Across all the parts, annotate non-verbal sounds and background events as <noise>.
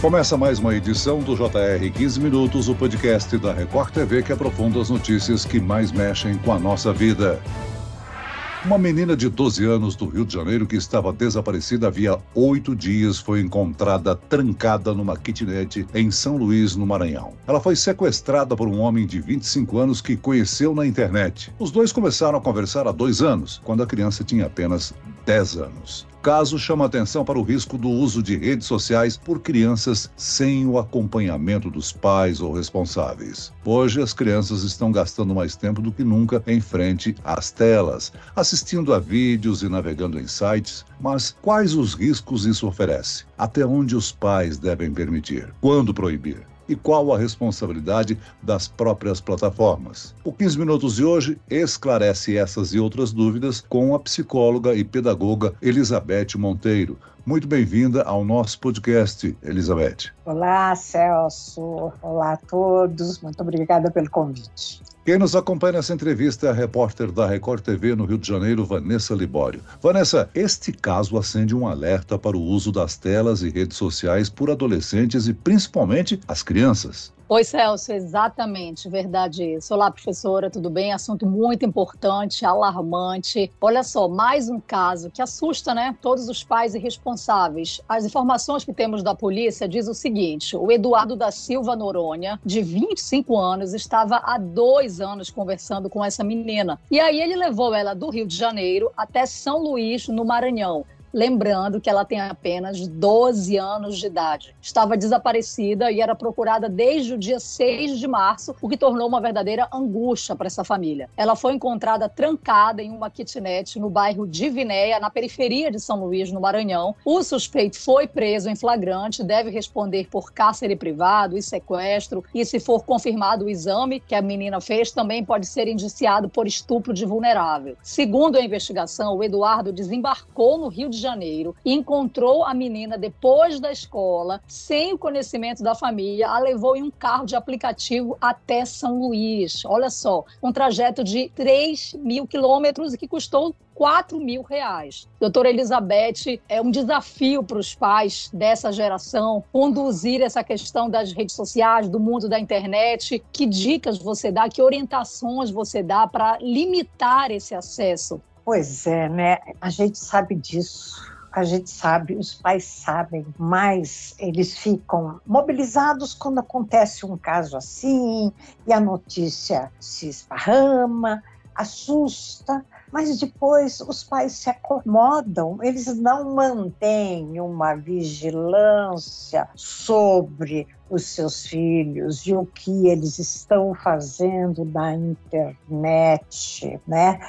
Começa mais uma edição do JR 15 Minutos, o podcast da Record TV que aprofunda as notícias que mais mexem com a nossa vida. Uma menina de 12 anos do Rio de Janeiro que estava desaparecida havia oito dias foi encontrada trancada numa kitnet em São Luís, no Maranhão. Ela foi sequestrada por um homem de 25 anos que conheceu na internet. Os dois começaram a conversar há dois anos, quando a criança tinha apenas 10 anos caso chama atenção para o risco do uso de redes sociais por crianças sem o acompanhamento dos pais ou responsáveis. Hoje, as crianças estão gastando mais tempo do que nunca em frente às telas, assistindo a vídeos e navegando em sites. Mas quais os riscos isso oferece? Até onde os pais devem permitir? Quando proibir? E qual a responsabilidade das próprias plataformas. O 15 Minutos de hoje esclarece essas e outras dúvidas com a psicóloga e pedagoga Elizabeth Monteiro. Muito bem-vinda ao nosso podcast, Elizabeth. Olá, Celso. Olá a todos. Muito obrigada pelo convite. Quem nos acompanha nessa entrevista é a repórter da Record TV no Rio de Janeiro, Vanessa Libório. Vanessa, este caso acende um alerta para o uso das telas e redes sociais por adolescentes e principalmente as crianças. Oi, Celso, exatamente, verdade isso. Olá, professora, tudo bem? Assunto muito importante, alarmante. Olha só, mais um caso que assusta, né? Todos os pais irresponsáveis. As informações que temos da polícia diz o seguinte: o Eduardo da Silva Noronha, de 25 anos, estava há dois anos conversando com essa menina. E aí ele levou ela do Rio de Janeiro até São Luís, no Maranhão. Lembrando que ela tem apenas 12 anos de idade. Estava desaparecida e era procurada desde o dia 6 de março, o que tornou uma verdadeira angústia para essa família. Ela foi encontrada trancada em uma kitnet no bairro Divinéia, na periferia de São Luís, no Maranhão. O suspeito foi preso em flagrante, deve responder por cárcere privado e sequestro. E se for confirmado o exame que a menina fez, também pode ser indiciado por estupro de vulnerável. Segundo a investigação, o Eduardo desembarcou no Rio de Janeiro, encontrou a menina depois da escola, sem o conhecimento da família, a levou em um carro de aplicativo até São Luís. Olha só, um trajeto de 3 mil quilômetros que custou 4 mil reais. Doutora Elizabeth, é um desafio para os pais dessa geração conduzir essa questão das redes sociais, do mundo da internet. Que dicas você dá, que orientações você dá para limitar esse acesso? Pois é, né? A gente sabe disso. A gente sabe, os pais sabem, mas eles ficam mobilizados quando acontece um caso assim e a notícia se esparrama, assusta, mas depois os pais se acomodam, eles não mantêm uma vigilância sobre os seus filhos e o que eles estão fazendo na internet, né?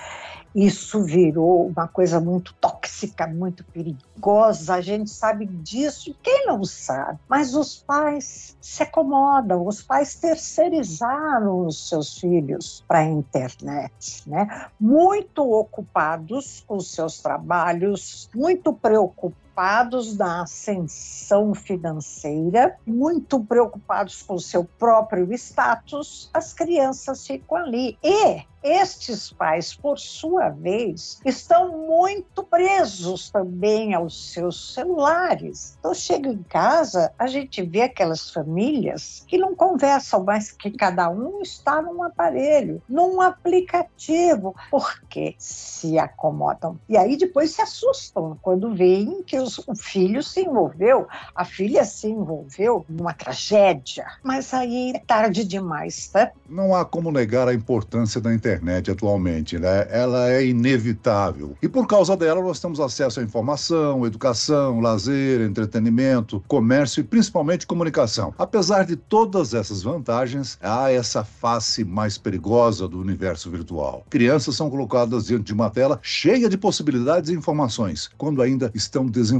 Isso virou uma coisa muito tóxica, muito perigosa. A gente sabe disso, quem não sabe? Mas os pais se acomodam, os pais terceirizaram os seus filhos para a internet, né? Muito ocupados com seus trabalhos, muito preocupados preocupados na ascensão financeira, muito preocupados com o seu próprio status, as crianças ficam ali. E estes pais, por sua vez, estão muito presos também aos seus celulares. Então, chega em casa, a gente vê aquelas famílias que não conversam mais, que cada um está num aparelho, num aplicativo, porque se acomodam. E aí depois se assustam quando veem que o filho se envolveu, a filha se envolveu numa tragédia. Mas aí é tarde demais, tá? Não há como negar a importância da internet internet atualmente, né? Ela é inevitável. E por causa dela, nós temos acesso à informação, educação, lazer, entretenimento, comércio e principalmente comunicação. Apesar de todas essas vantagens, há essa face mais perigosa do universo virtual. Crianças são colocadas diante de uma tela cheia de possibilidades e informações, quando ainda estão desenvolvendo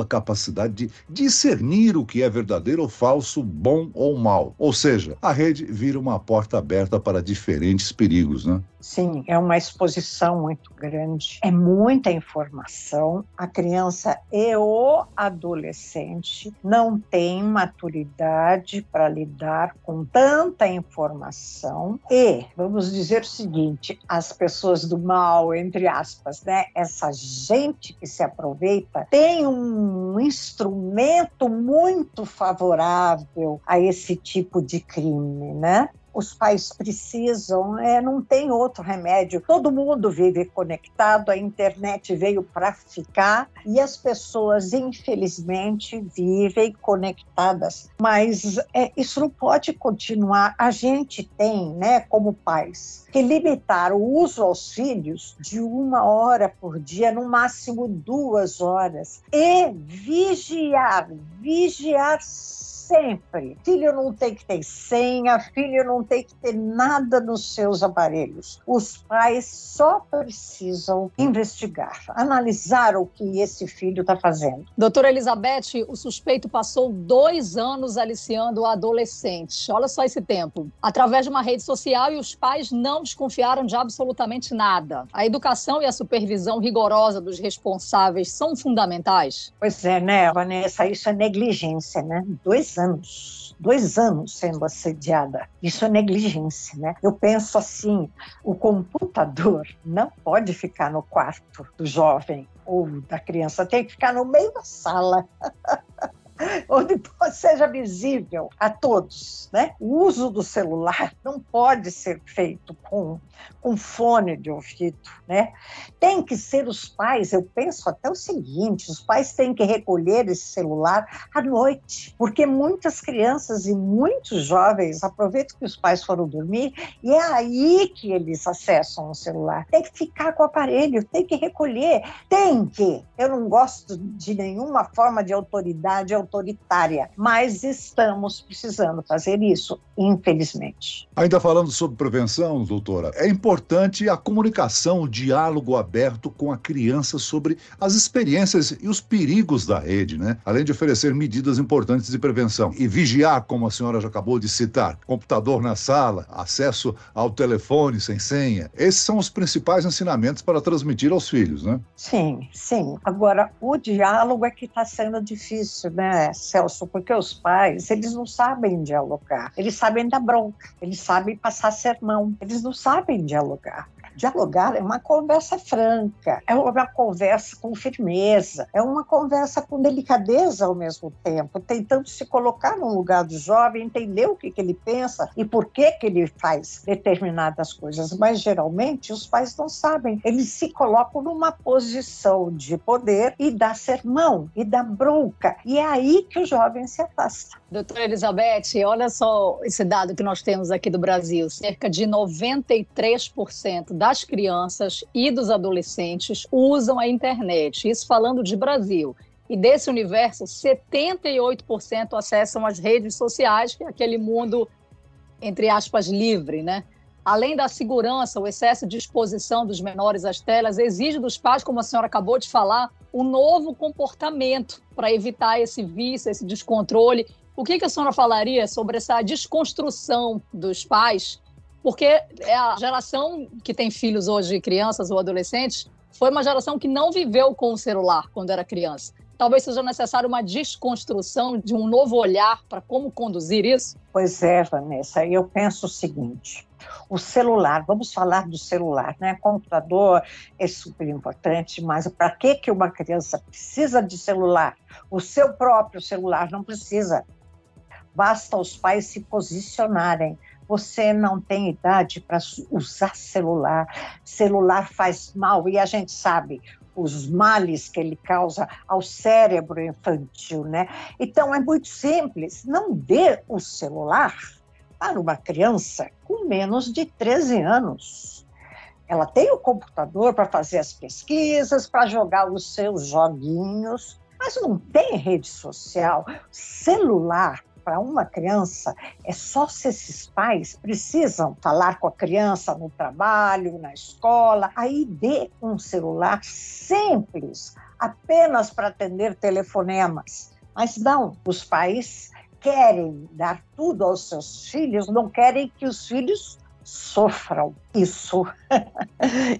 a capacidade de discernir o que é verdadeiro ou falso, bom ou mal. Ou seja, a rede vira uma porta aberta para diferentes perigos né? Sim, é uma exposição muito grande, é muita informação. A criança e o adolescente não têm maturidade para lidar com tanta informação. E, vamos dizer o seguinte: as pessoas do mal, entre aspas, né? Essa gente que se aproveita, tem um instrumento muito favorável a esse tipo de crime, né? Os pais precisam, é, não tem outro remédio. Todo mundo vive conectado, a internet veio para ficar e as pessoas, infelizmente, vivem conectadas. Mas é, isso não pode continuar. A gente tem, né, como pais, que limitar o uso aos filhos de uma hora por dia, no máximo duas horas, e vigiar, vigiar sempre. Filho não tem que ter senha, filho não tem que ter nada nos seus aparelhos. Os pais só precisam investigar, analisar o que esse filho está fazendo. Doutora Elizabeth, o suspeito passou dois anos aliciando o adolescente. Olha só esse tempo. Através de uma rede social e os pais não desconfiaram de absolutamente nada. A educação e a supervisão rigorosa dos responsáveis são fundamentais? Pois é, né, Vanessa? Isso é negligência, né? Dois anos, dois anos sendo assediada. Isso é negligência, né? Eu penso assim, o computador não pode ficar no quarto do jovem ou da criança, tem que ficar no meio da sala. <laughs> <laughs> onde seja visível a todos. Né? O uso do celular não pode ser feito com, com fone de ouvido. Né? Tem que ser os pais, eu penso até o seguinte: os pais têm que recolher esse celular à noite, porque muitas crianças e muitos jovens aproveitam que os pais foram dormir e é aí que eles acessam o celular. Tem que ficar com o aparelho, tem que recolher, tem que. Eu não gosto de nenhuma forma de autoridade autoritária, mas estamos precisando fazer isso, infelizmente. Ainda falando sobre prevenção, doutora, é importante a comunicação, o diálogo aberto com a criança sobre as experiências e os perigos da rede, né? Além de oferecer medidas importantes de prevenção e vigiar, como a senhora já acabou de citar, computador na sala, acesso ao telefone sem senha. Esses são os principais ensinamentos para transmitir aos filhos, né? Sim, sim. Agora, o diálogo é que está sendo difícil, né? Celso? Porque os pais, eles não sabem dialogar. Eles sabem dar bronca, eles sabem passar sermão, eles não sabem dialogar. Dialogar é uma conversa franca, é uma conversa com firmeza, é uma conversa com delicadeza ao mesmo tempo, tentando se colocar no lugar do jovem, entender o que, que ele pensa e por que, que ele faz determinadas coisas. Mas geralmente os pais não sabem, eles se colocam numa posição de poder e dá sermão e dá bronca, e é aí que o jovem se afasta. Doutora Elizabeth, olha só esse dado que nós temos aqui do Brasil: cerca de 93% das crianças e dos adolescentes usam a internet. Isso falando de Brasil. E desse universo, 78% acessam as redes sociais, que é aquele mundo, entre aspas, livre, né? Além da segurança, o excesso de exposição dos menores às telas exige dos pais, como a senhora acabou de falar, um novo comportamento para evitar esse vício, esse descontrole o que, que a senhora falaria sobre essa desconstrução dos pais? Porque é a geração que tem filhos hoje, crianças ou adolescentes, foi uma geração que não viveu com o celular quando era criança. Talvez seja necessário uma desconstrução de um novo olhar para como conduzir isso? Pois é, Vanessa, eu penso o seguinte: o celular, vamos falar do celular, né? Computador é super importante, mas para que que uma criança precisa de celular? O seu próprio celular não precisa basta os pais se posicionarem. Você não tem idade para usar celular. Celular faz mal e a gente sabe os males que ele causa ao cérebro infantil, né? Então é muito simples, não dê o celular para uma criança com menos de 13 anos. Ela tem o computador para fazer as pesquisas, para jogar os seus joguinhos, mas não tem rede social. Celular para uma criança é só se esses pais precisam falar com a criança no trabalho, na escola, aí dê um celular simples, apenas para atender telefonemas. Mas não, os pais querem dar tudo aos seus filhos, não querem que os filhos sofram. Isso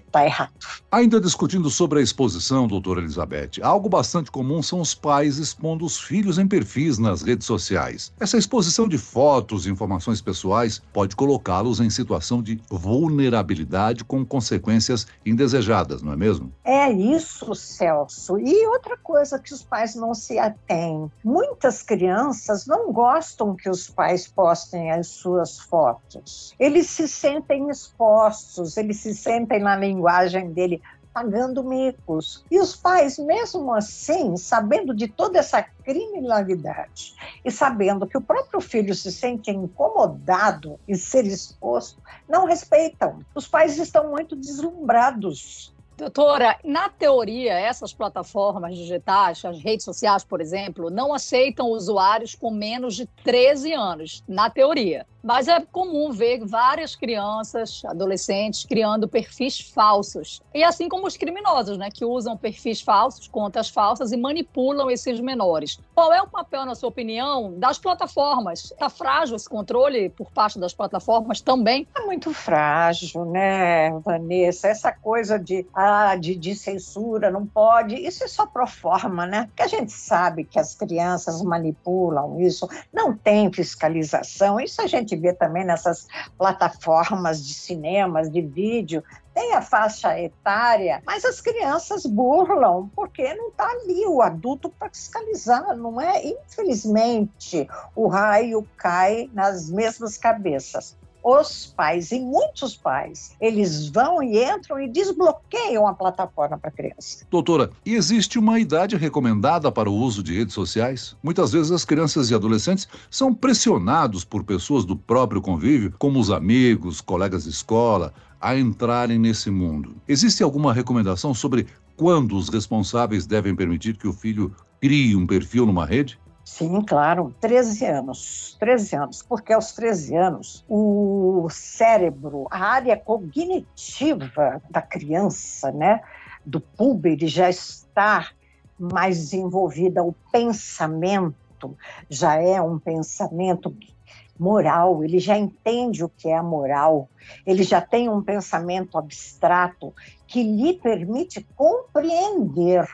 está <laughs> errado. Ainda discutindo sobre a exposição, doutora Elizabeth, algo bastante comum são os pais expondo os filhos em perfis nas redes sociais. Essa exposição de fotos e informações pessoais pode colocá-los em situação de vulnerabilidade com consequências indesejadas, não é mesmo? É isso, Celso. E outra coisa que os pais não se atêm: muitas crianças não gostam que os pais postem as suas fotos. Eles se sentem expostos, eles se sentem na linguagem dele pagando micos. E os pais, mesmo assim, sabendo de toda essa criminalidade e sabendo que o próprio filho se sente incomodado em ser exposto, não respeitam. Os pais estão muito deslumbrados Doutora, na teoria, essas plataformas digitais, as redes sociais, por exemplo, não aceitam usuários com menos de 13 anos, na teoria. Mas é comum ver várias crianças, adolescentes, criando perfis falsos. E assim como os criminosos, né, que usam perfis falsos, contas falsas e manipulam esses menores. Qual é o papel, na sua opinião, das plataformas? Está frágil esse controle por parte das plataformas também? É muito frágil, né, Vanessa? Essa coisa de, ah, de, censura, não pode. Isso é só pro forma, né? Porque a gente sabe que as crianças manipulam isso, não tem fiscalização. Isso a gente gente vê também nessas plataformas de cinemas, de vídeo, tem a faixa etária, mas as crianças burlam, porque não está ali o adulto para fiscalizar, não é? Infelizmente, o raio cai nas mesmas cabeças os pais, e muitos pais, eles vão e entram e desbloqueiam a plataforma para a criança. Doutora, existe uma idade recomendada para o uso de redes sociais? Muitas vezes as crianças e adolescentes são pressionados por pessoas do próprio convívio, como os amigos, colegas de escola, a entrarem nesse mundo. Existe alguma recomendação sobre quando os responsáveis devem permitir que o filho crie um perfil numa rede? Sim, claro, 13 anos. 13 anos, porque aos 13 anos o cérebro, a área cognitiva da criança, né, do puber, já está mais desenvolvida, o pensamento já é um pensamento moral, ele já entende o que é a moral, ele já tem um pensamento abstrato que lhe permite compreender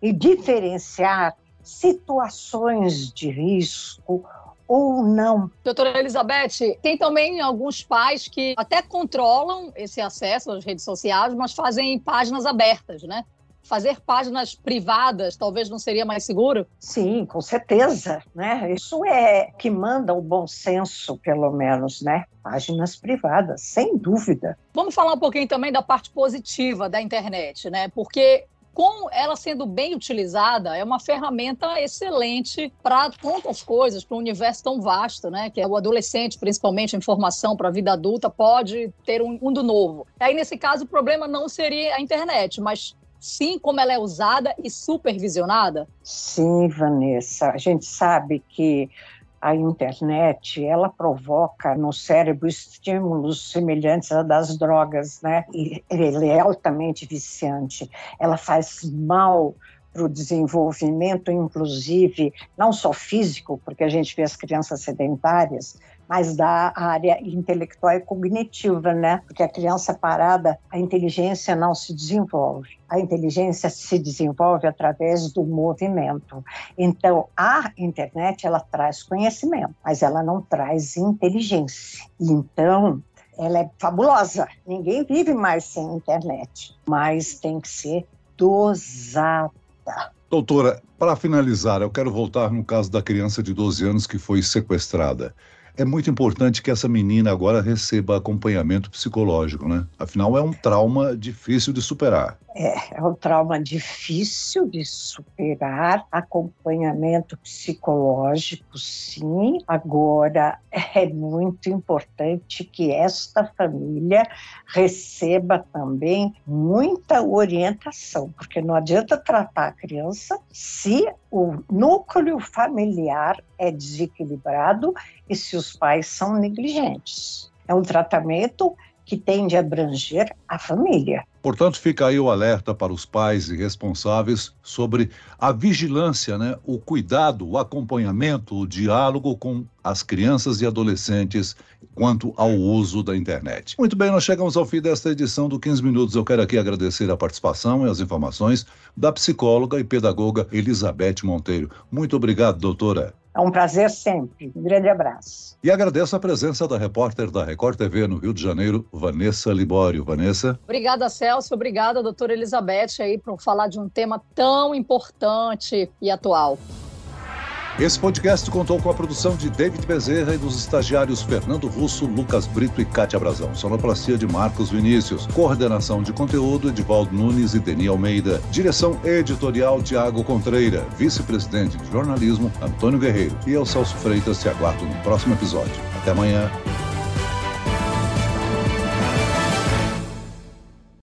e diferenciar situações de risco ou não. Doutora Elizabeth, tem também alguns pais que até controlam esse acesso às redes sociais, mas fazem páginas abertas, né? Fazer páginas privadas talvez não seria mais seguro? Sim, com certeza, né? Isso é que manda o bom senso, pelo menos, né? Páginas privadas, sem dúvida. Vamos falar um pouquinho também da parte positiva da internet, né? Porque com ela sendo bem utilizada, é uma ferramenta excelente para tantas coisas, para um universo tão vasto, né? Que é o adolescente, principalmente a informação para a vida adulta, pode ter um mundo novo. Aí, nesse caso, o problema não seria a internet, mas sim como ela é usada e supervisionada? Sim, Vanessa. A gente sabe que a internet, ela provoca no cérebro estímulos semelhantes a das drogas, né? E ele é altamente viciante. Ela faz mal para o desenvolvimento, inclusive, não só físico, porque a gente vê as crianças sedentárias, mas da área intelectual e cognitiva, né? Porque a criança parada, a inteligência não se desenvolve. A inteligência se desenvolve através do movimento. Então, a internet ela traz conhecimento, mas ela não traz inteligência. Então, ela é fabulosa. Ninguém vive mais sem internet, mas tem que ser dosada. Doutora, para finalizar, eu quero voltar no caso da criança de 12 anos que foi sequestrada é muito importante que essa menina agora receba acompanhamento psicológico, né? Afinal, é um trauma difícil de superar. É, é um trauma difícil de superar, acompanhamento psicológico, sim. Agora, é muito importante que esta família receba também muita orientação, porque não adianta tratar a criança se o núcleo familiar é desequilibrado e se os pais são negligentes. É um tratamento que tende a abranger a família. Portanto, fica aí o alerta para os pais e responsáveis sobre a vigilância, né? o cuidado, o acompanhamento, o diálogo com as crianças e adolescentes quanto ao uso da internet. Muito bem, nós chegamos ao fim desta edição do 15 Minutos. Eu quero aqui agradecer a participação e as informações da psicóloga e pedagoga Elizabeth Monteiro. Muito obrigado, doutora. É um prazer sempre. Um grande abraço. E agradeço a presença da repórter da Record TV no Rio de Janeiro, Vanessa Libório. Vanessa. Obrigada, Celso. Obrigada, doutora Elizabeth, aí, por falar de um tema tão importante e atual. Esse podcast contou com a produção de David Bezerra e dos estagiários Fernando Russo, Lucas Brito e Cátia Brazão. Sonoplastia de Marcos Vinícius. Coordenação de conteúdo Edivaldo Nunes e Deni Almeida. Direção editorial Tiago Contreira. Vice-presidente de jornalismo Antônio Guerreiro. E eu, Celso Freitas, te aguardo no próximo episódio. Até amanhã.